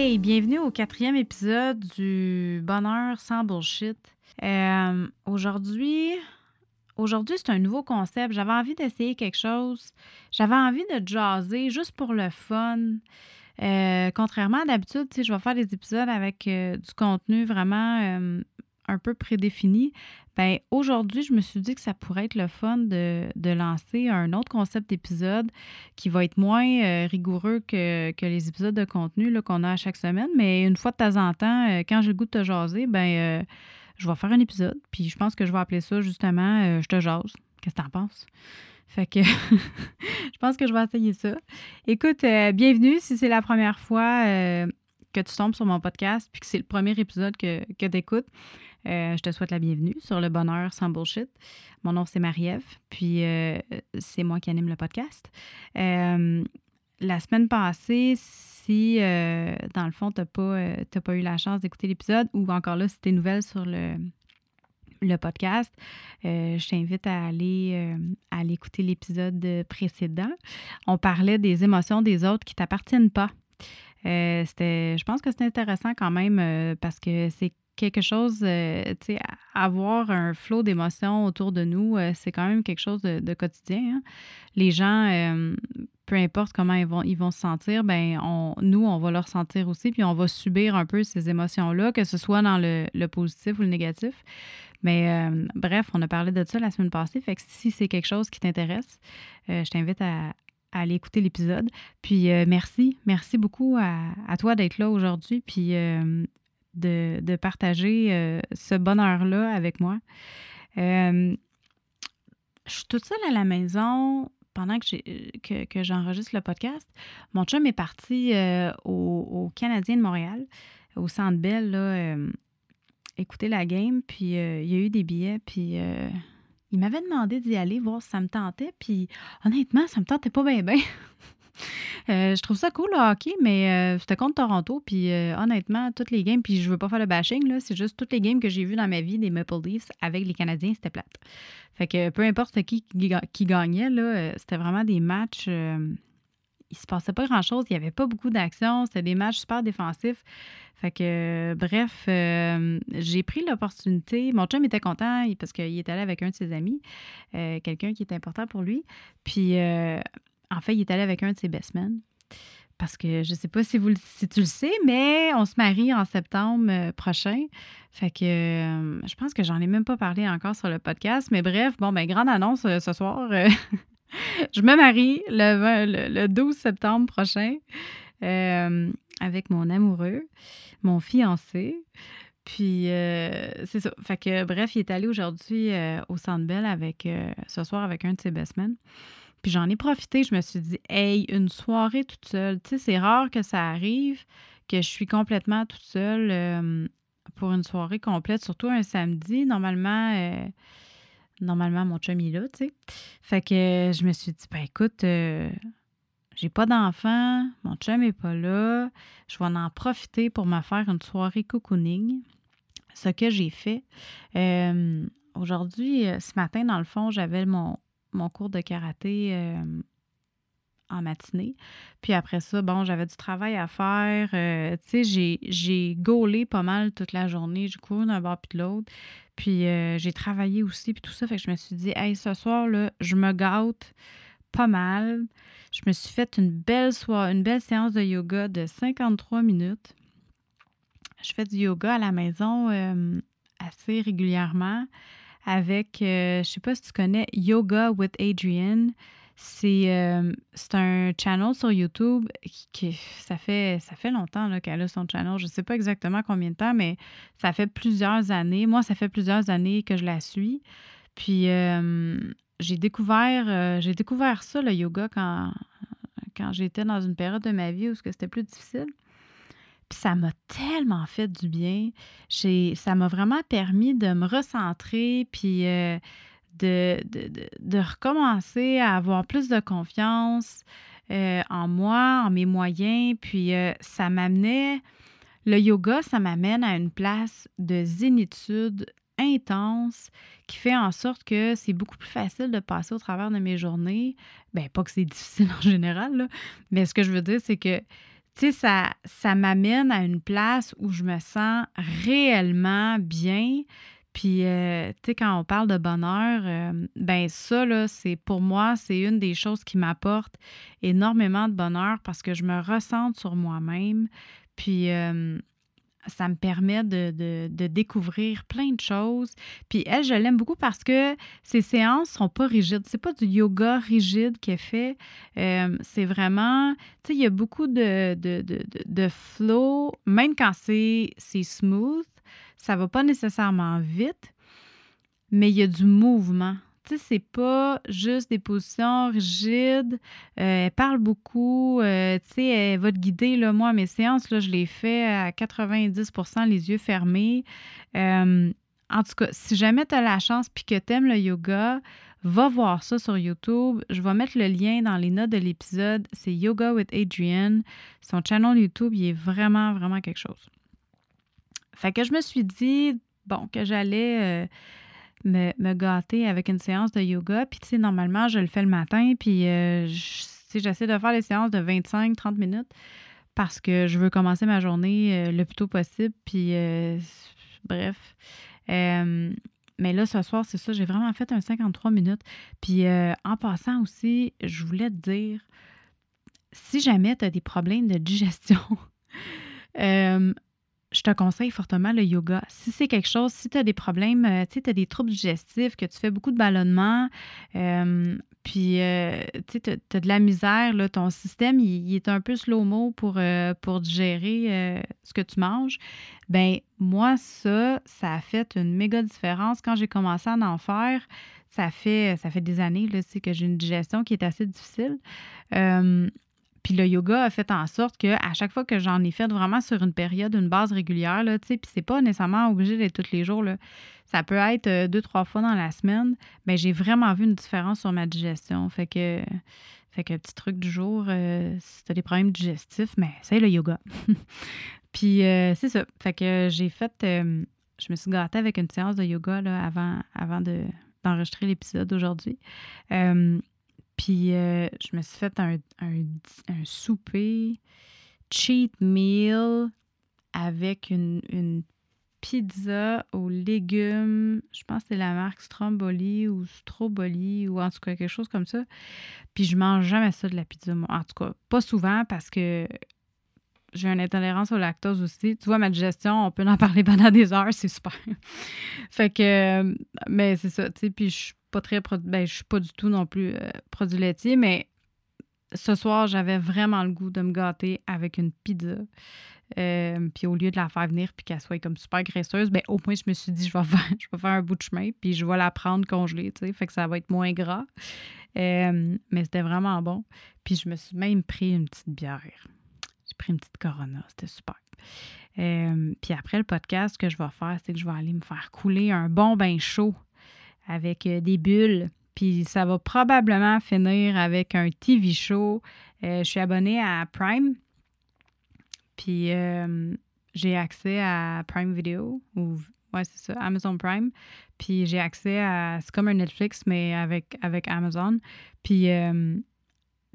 Hey, bienvenue au quatrième épisode du Bonheur sans bullshit. Euh, aujourd'hui, aujourd'hui c'est un nouveau concept. J'avais envie d'essayer quelque chose. J'avais envie de jaser juste pour le fun. Euh, contrairement à d'habitude, je vais faire des épisodes avec euh, du contenu vraiment un peu prédéfini. Ben, aujourd'hui, je me suis dit que ça pourrait être le fun de, lancer un autre concept d'épisode qui va être moins euh, rigoureux que, les épisodes de contenu qu'on a à chaque semaine. Mais une fois de temps en temps, euh, quand j'ai le goût de te jaser, ben, euh, je vais faire un épisode. Puis je pense que je vais appeler ça justement Je te jase. Qu'est-ce que t'en penses? Fait que je pense que je vais essayer ça. Écoute, bienvenue si c'est la première fois que tu tombes sur mon podcast puis que c'est le premier épisode que, que tu écoutes. Euh, je te souhaite la bienvenue sur le bonheur sans bullshit. Mon nom, c'est Marie-Ève, puis euh, c'est moi qui anime le podcast. Euh, la semaine passée, si dans le fond, tu n'as pas, pas eu la chance d'écouter l'épisode ou encore là, si tu es nouvelle sur le, le podcast, je t'invite à aller, à écouter l'épisode précédent. On parlait des émotions des autres qui ne t'appartiennent pas. c'était, je pense que c'est intéressant quand même parce que c'est quelque chose, euh, tu sais, avoir un flot d'émotions autour de nous, euh, c'est quand même quelque chose de, quotidien. Hein. Les gens, euh, peu importe comment ils vont, ils vont se sentir, ben on, nous, on va leur sentir aussi, puis on va subir un peu ces émotions-là, que ce soit dans le, positif ou le négatif. Mais bref, on a parlé de ça la semaine passée, fait que si c'est quelque chose qui t'intéresse, je t'invite à, aller écouter l'épisode. Puis merci, merci beaucoup à, à toi d'être là aujourd'hui. Puis de, partager euh, ce bonheur-là avec moi. Euh, je suis toute seule à la maison pendant que, j'enregistre le podcast. Mon chum est parti euh, au, Canadien de Montréal, au Centre Bell, écouter la game, puis il y a eu des billets, puis il m'avait demandé d'y aller, voir si ça me tentait, puis honnêtement, ça me tentait pas bien, bien. Euh, je trouve ça cool le hockey, mais euh, c'était contre Toronto. Puis euh, honnêtement, toutes les games, puis je veux pas faire le bashing, là, c'est juste toutes les games que j'ai vues dans ma vie des Maple Leafs avec les Canadiens, c'était plate. Fait que peu importe qui qui gagnait, là, c'était vraiment des matchs. il se passait pas grand chose, il y avait pas beaucoup d'action, c'était des matchs super défensifs. Fait que, bref, j'ai pris l'opportunité. Mon chum était content parce qu'il est allé avec un de ses amis, quelqu'un qui est important pour lui. Puis, en fait, il est allé avec un de ses best men. Parce que je ne sais pas si, vous, si tu le sais, mais on se marie en septembre euh, prochain. Fait que euh, je pense que j'en ai même pas parlé encore sur le podcast. Mais bref, bon, ben, grande annonce euh, ce soir. je me marie le, le, 12 septembre prochain avec mon amoureux, mon fiancé. Puis c'est ça. Fait que bref, il est allé aujourd'hui au Centre Bell avec ce soir avec un de ses best men. Puis j'en ai profité, je me suis dit, hey, une soirée toute seule. Tu sais, c'est rare que ça arrive, que je suis complètement toute seule euh, pour une soirée complète, surtout un samedi. Normalement, euh, normalement mon chum est là, tu sais. Fait que je me suis dit, ben écoute, euh, j'ai pas d'enfant, mon chum est pas là, je vais en profiter pour me faire une soirée cocooning. Ce que j'ai fait. Aujourd'hui, ce matin, dans le fond, j'avais mon, mon cours de karaté euh, en matinée. Puis après ça, bon, j'avais du travail à faire. Euh, tu sais, j'ai gaulé pas mal toute la journée. J'ai couru d'un bord puis de l'autre. Puis euh, j'ai travaillé aussi, puis tout ça. Fait que je me suis dit, hey, ce soir, là, je me gâte pas mal. Je me suis fait une belle soirée, une belle séance de yoga de 53 minutes. Je fais du yoga à la maison assez régulièrement avec, euh, je sais pas si tu connais, Yoga with Adrienne. Euh, c'est un channel sur YouTube qui, ça fait ça fait longtemps qu'elle a son channel. Je ne sais pas exactement combien de temps, mais ça fait plusieurs années. Moi, ça fait plusieurs années que je la suis. Puis euh, j'ai découvert j'ai découvert ça, le yoga, quand, quand j'étais dans une période de ma vie où c'était plus difficile. Puis ça m'a tellement fait du bien. Ça m'a vraiment permis de me recentrer, puis euh, de, recommencer à avoir plus de confiance euh, en moi, en mes moyens. Puis euh, ça m'amenait, le yoga, ça m'amène à une place de zénitude intense qui fait en sorte que c'est beaucoup plus facile de passer au travers de mes journées. Bien, pas que c'est difficile en général, mais ce que je veux dire, c'est que tu sais, ça, m'amène à une place où je me sens réellement bien. Puis, euh, tu sais, quand on parle de bonheur, euh, ben ça, là, c'est pour moi, c'est une des choses qui m'apporte énormément de bonheur parce que je me ressens sur moi-même. Puis, euh, ça me permet de, découvrir plein de choses. Puis elle, je l'aime beaucoup parce que ces séances sont pas rigides. C'est pas du yoga rigide qu'elle fait. Euh, c'est vraiment, tu sais, il y a beaucoup de, de, flow, même quand c'est smooth, ça va pas nécessairement vite, mais il y a du mouvement c'est pas juste des positions rigides. Euh, elle parle beaucoup. Euh, tu sais, elle va te guider. Moi, mes séances, je les fais à 90% les yeux fermés. Euh, en tout cas, si jamais tu as la chance puis que tu aimes le yoga, va voir ça sur YouTube. Je vais mettre le lien dans les notes de l'épisode. C'est Yoga with Adrienne. Son channel YouTube, il est vraiment, vraiment quelque chose. Fait que je me suis dit, bon, que j'allais me, gâter avec une séance de yoga. Puis, tu sais, normalement, je le fais le matin, puis euh, j'essaie de faire les séances de 25-30 minutes parce que je veux commencer ma journée euh, le plus tôt possible. Puis, euh, bref. mais là, ce soir, c'est ça, j'ai vraiment fait un 53 minutes. Puis, en passant aussi, je voulais te dire, si jamais tu as des problèmes de digestion, je te conseille fortement le yoga. Si c'est quelque chose, si tu as des problèmes, euh, tu sais, tu as des troubles digestifs, que tu fais beaucoup de ballonnement, euh, puis euh, tu as, de la misère, là, ton système, il, est un peu slow-mo pour, pour digérer ce que tu manges, ben moi, ça, ça a fait une méga différence. Quand j'ai commencé à en faire, ça fait, ça fait des années là, que j'ai une digestion qui est assez difficile. Puis le yoga a fait en sorte que à chaque fois que j'en ai fait vraiment sur une période, une base régulière, là, tu sais, puis c'est pas nécessairement obligé d'être tous les jours. Ça peut être euh, deux, trois fois dans la semaine, mais j'ai vraiment vu une différence sur ma digestion. Fait que, fait que petit truc du jour, euh, si tu as des problèmes digestifs, mais c'est le yoga. puis euh, c'est ça. Fait que j'ai fait, je me suis gâtée avec une séance de yoga avant, avant de, d'enregistrer l'épisode d'aujourd'hui. Puis euh, je me suis fait un, souper cheat meal avec une, pizza aux légumes. Je pense que c'est la marque Stromboli ou Stroboli ou en tout cas quelque chose comme ça. Puis je mange jamais ça de la pizza. En tout cas, pas souvent parce que j'ai une intolérance au lactose aussi. Tu vois, ma digestion, on peut en parler pendant des heures, c'est super. fait que, mais c'est ça, tu sais, puis je pas très, ben, je suis pas du tout non plus euh, produit laitier, mais ce soir, j'avais vraiment le goût de me gâter avec une pizza. Euh, puis au lieu de la faire venir puis qu'elle soit comme super graisseuse, ben au moins je me suis dit je vais faire, je vais faire un bout de chemin puis je vais la prendre congelée, tu sais, fait que ça va être moins gras. Euh, mais c'était vraiment bon. Puis je me suis même pris une petite bière pris une petite Corona. C'était super. Puis après le podcast, ce que je vais faire, c'est que je vais aller me faire couler un bon bain chaud avec euh, des bulles. Puis ça va probablement finir avec un TV show. Euh, je suis abonnée à Prime. Puis j'ai accès à Prime Video ou ouais, c'est ça, Amazon Prime. Puis j'ai accès à c'est comme un Netflix mais avec Amazon. Puis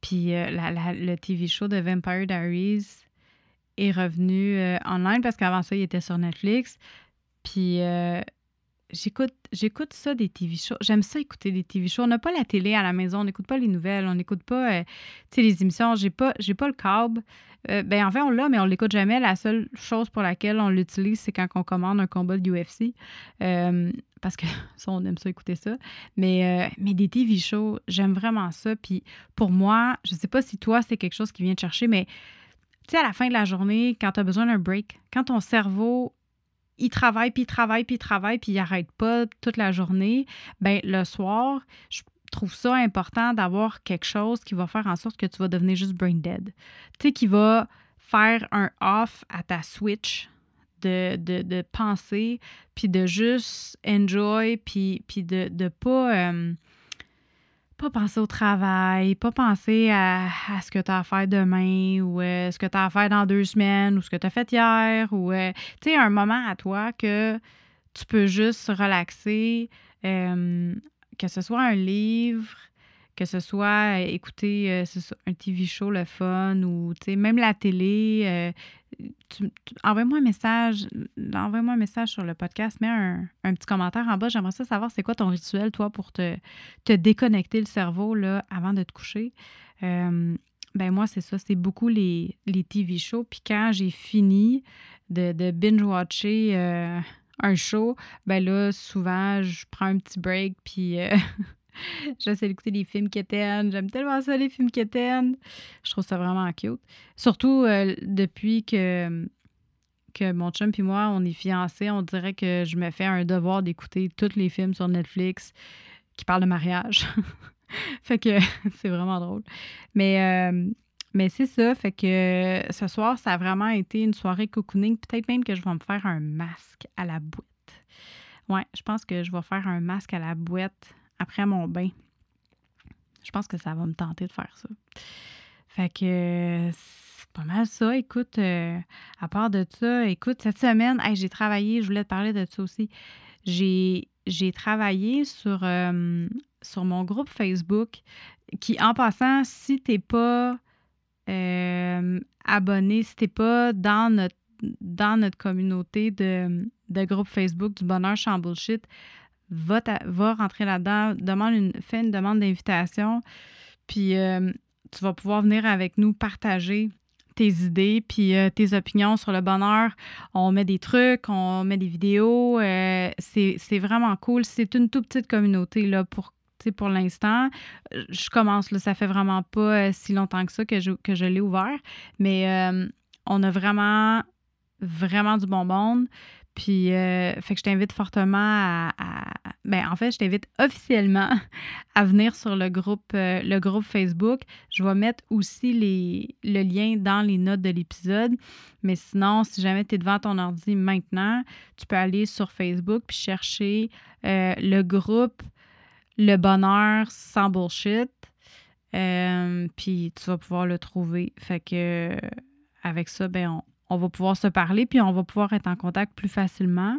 puis euh, le TV show de Vampire Diaries est revenu euh, online parce qu'avant ça, il était sur Netflix. Puis euh, j'écoute ça des TV shows. J'aime ça écouter des TV shows. On n'a pas la télé à la maison, on n'écoute pas les nouvelles, on n'écoute pas les émissions. J'ai pas pas le câble. ben en fait, on l'a, mais on l'écoute jamais. La seule chose pour laquelle on l'utilise, c'est quand on commande un combat de UFC parce que ça, on aime ça écouter ça. Mais, euh, mais des TV shows, j'aime vraiment ça. Puis pour moi, je sais pas si toi, c'est quelque chose qui vient te chercher, mais tu sais, à la fin de la journée, quand tu as besoin d'un break, quand ton cerveau, il travaille, puis il travaille, puis il travaille, puis il n'arrête pas toute la journée, ben le soir, je trouve ça important d'avoir quelque chose qui va faire en sorte que tu vas devenir juste brain dead. Tu sais, qui va faire un off à ta switch de, de, de penser, puis de juste enjoy, puis, de ne pas, euh, pas penser au travail, pas penser à, ce que tu as à faire demain ou euh, ce que tu as à faire dans deux semaines ou ce que tu as fait hier ou, euh, tu sais, un moment à toi que tu peux juste relaxer, que ce soit un livre, que ce soit écouter un TV show, le fun, ou même la télé, envoie-moi un message, envoie-moi un message sur le podcast, mets un, petit commentaire en bas. J'aimerais ça savoir c'est quoi ton rituel, toi, pour te, te déconnecter le cerveau là, avant de te coucher? ben moi, c'est ça, c'est beaucoup les, les TV shows. Puis quand j'ai fini de, de binge-watcher un show, ben là, souvent, je prends un petit break, puis J'essaie d'écouter des films quétaines. J'aime tellement ça, les films quétaines. Je trouve ça vraiment cute. Surtout euh, depuis que, que mon chum et moi, on est fiancés, on dirait que je me fais un devoir d'écouter tous les films sur Netflix qui parlent de mariage. fait que c'est vraiment drôle. Mais, euh, mais c'est ça. Fait que ce soir, ça a vraiment été une soirée cocooning. Peut-être même que je vais me faire un masque à la boîte. Ouais, je pense que je vais faire un masque à la boîte après mon bain. Je pense que ça va me tenter de faire ça. Fait que c'est pas mal ça. Écoute, euh, à part de ça, écoute, cette semaine, j'ai travaillé, je voulais te parler de ça aussi. J'ai, j'ai travaillé sur, euh, sur mon groupe Facebook qui, en passant, si t'es pas euh, abonné, si t'es pas dans notre, dans notre communauté de, de groupe Facebook du Bonheur sans Bullshit, va, rentrer là-dedans, une, fais une demande d'invitation, puis euh, tu vas pouvoir venir avec nous partager tes idées puis euh, tes opinions sur le bonheur. On met des trucs, on met des vidéos. Euh, c'est vraiment cool. C'est une toute petite communauté là, pour, pour l'instant. Je commence, là, ça fait vraiment pas si longtemps que ça que je, que je l'ai ouvert, mais on a vraiment, vraiment du bon monde. Puis, euh, fait que je t'invite fortement à, ben, en fait, je t'invite officiellement à venir sur le groupe, euh, le groupe Facebook. Je vais mettre aussi les, le lien dans les notes de l'épisode. Mais sinon, si jamais tu es devant ton ordi maintenant, tu peux aller sur Facebook puis chercher euh, le groupe Le Bonheur sans bullshit. puis tu vas pouvoir le trouver. Fait que avec ça, ben on, on va pouvoir se parler, puis on va pouvoir être en contact plus facilement.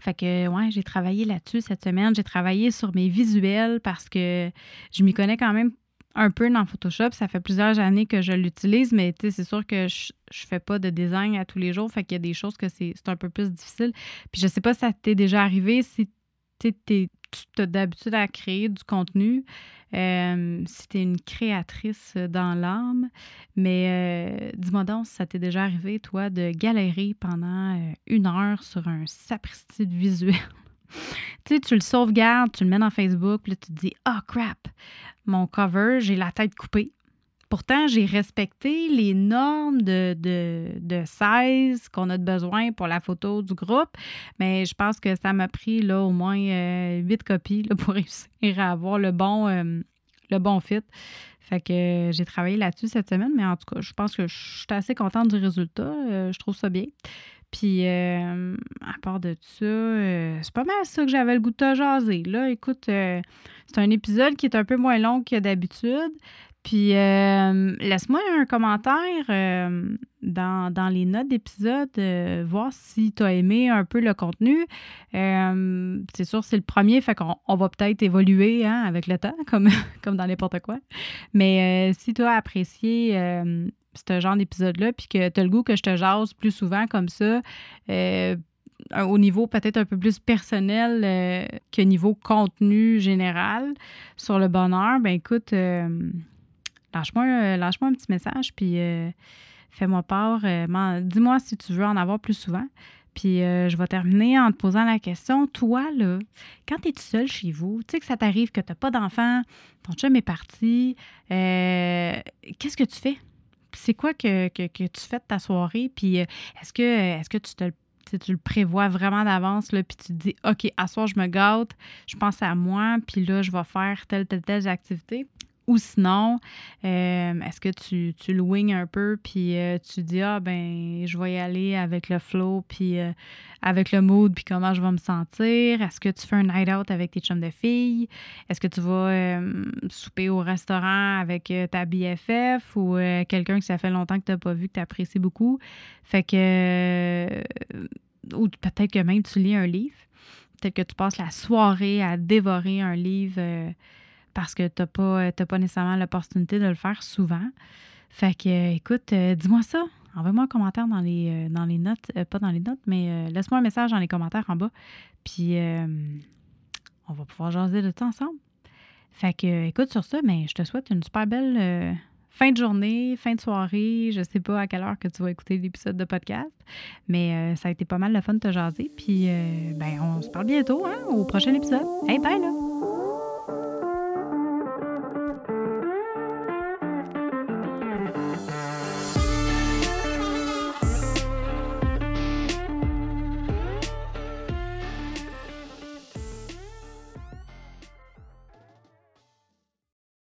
Fait que, ouais, j'ai travaillé là-dessus cette semaine. J'ai travaillé sur mes visuels parce que je m'y connais quand même un peu dans Photoshop. Ça fait plusieurs années que je l'utilise, mais c'est sûr que je, je fais pas de design à tous les jours. Fait qu'il y a des choses que c'est un peu plus difficile. Puis je sais pas si ça t'est déjà arrivé, tu as d'habitude à créer du contenu. Euh, si tu es une créatrice dans l'âme, mais euh, dis-moi donc si ça t'est déjà arrivé, toi, de galérer pendant euh, une heure sur un sapristi visuel? tu sais, tu le sauvegardes, tu le mets dans Facebook, là, tu te dis, oh crap, mon cover, j'ai la tête coupée. Pourtant, j'ai respecté les normes de, de, de 16 qu'on a besoin pour la photo du groupe, mais je pense que ça m'a pris là, au moins euh, huit copies là, pour réussir à avoir le bon, euh, fit. Fait que euh, j'ai travaillé là-dessus cette semaine, mais en tout cas, je pense que je suis assez contente du résultat. je trouve ça bien. Puis, à part de ça, c'est pas mal ça que j'avais le goût de te jaser. Là, écoute, c'est un épisode qui est un peu moins long que d'habitude. Puis euh, laisse-moi un commentaire euh, dans, les notes d'épisode, euh, voir si tu as aimé un peu le contenu. c'est sûr, c'est le premier, fait qu'on on va peut-être évoluer hein, avec le temps, comme, comme dans n'importe quoi. Mais si tu as apprécié ce genre d'épisode-là, puis que tu as le goût que je te jase plus souvent comme ça, au niveau peut-être un peu plus personnel que niveau contenu général sur le bonheur, ben écoute, lâche-moi un petit message, puis euh, fais-moi part. Euh, dis-moi si tu veux en avoir plus souvent. Puis euh, je vais terminer en te posant la question, toi, là, quand tu es seul chez vous, tu sais que ça t'arrive que tu n'as pas d'enfant, ton chum est parti, qu'est-ce que tu fais? C'est quoi que, tu fais de ta soirée? Puis est-ce que, est-ce que tu te tu le prévois vraiment d'avance, puis tu te dis, OK, à soir, je me gâte, je pense à moi, puis là, je vais faire telle, telle, telle activité? Ou sinon, euh, est-ce que tu, tu le un peu, puis euh, tu dis, ah, ben, je vais y aller avec le flow, puis euh, avec le mood, puis comment je vais me sentir? Est-ce que tu fais un night out avec tes chums de filles? Est-ce que tu vas souper au restaurant avec ta BFF ou quelqu'un que ça fait longtemps que tu n'as pas vu, que tu apprécies beaucoup? Fait que. ou peut-être que même tu lis un livre. Peut-être que tu passes la soirée à dévorer un livre parce que tu n'as pas, pas nécessairement l'opportunité de le faire souvent. Fait que, écoute, euh, dis-moi ça. Envoie-moi un commentaire dans les, euh, dans les notes, euh, pas dans les notes, mais laisse-moi un message dans les commentaires en bas. Puis, on va pouvoir jaser de tout ensemble. Fait que, écoute, sur ça, mais je te souhaite une super belle fin de journée, fin de soirée. Je sais pas à quelle heure que tu vas écouter l'épisode de podcast, mais ça a été pas mal le fun de te jaser. Puis, ben, on se parle bientôt, hein, au prochain épisode. Hey, bye là!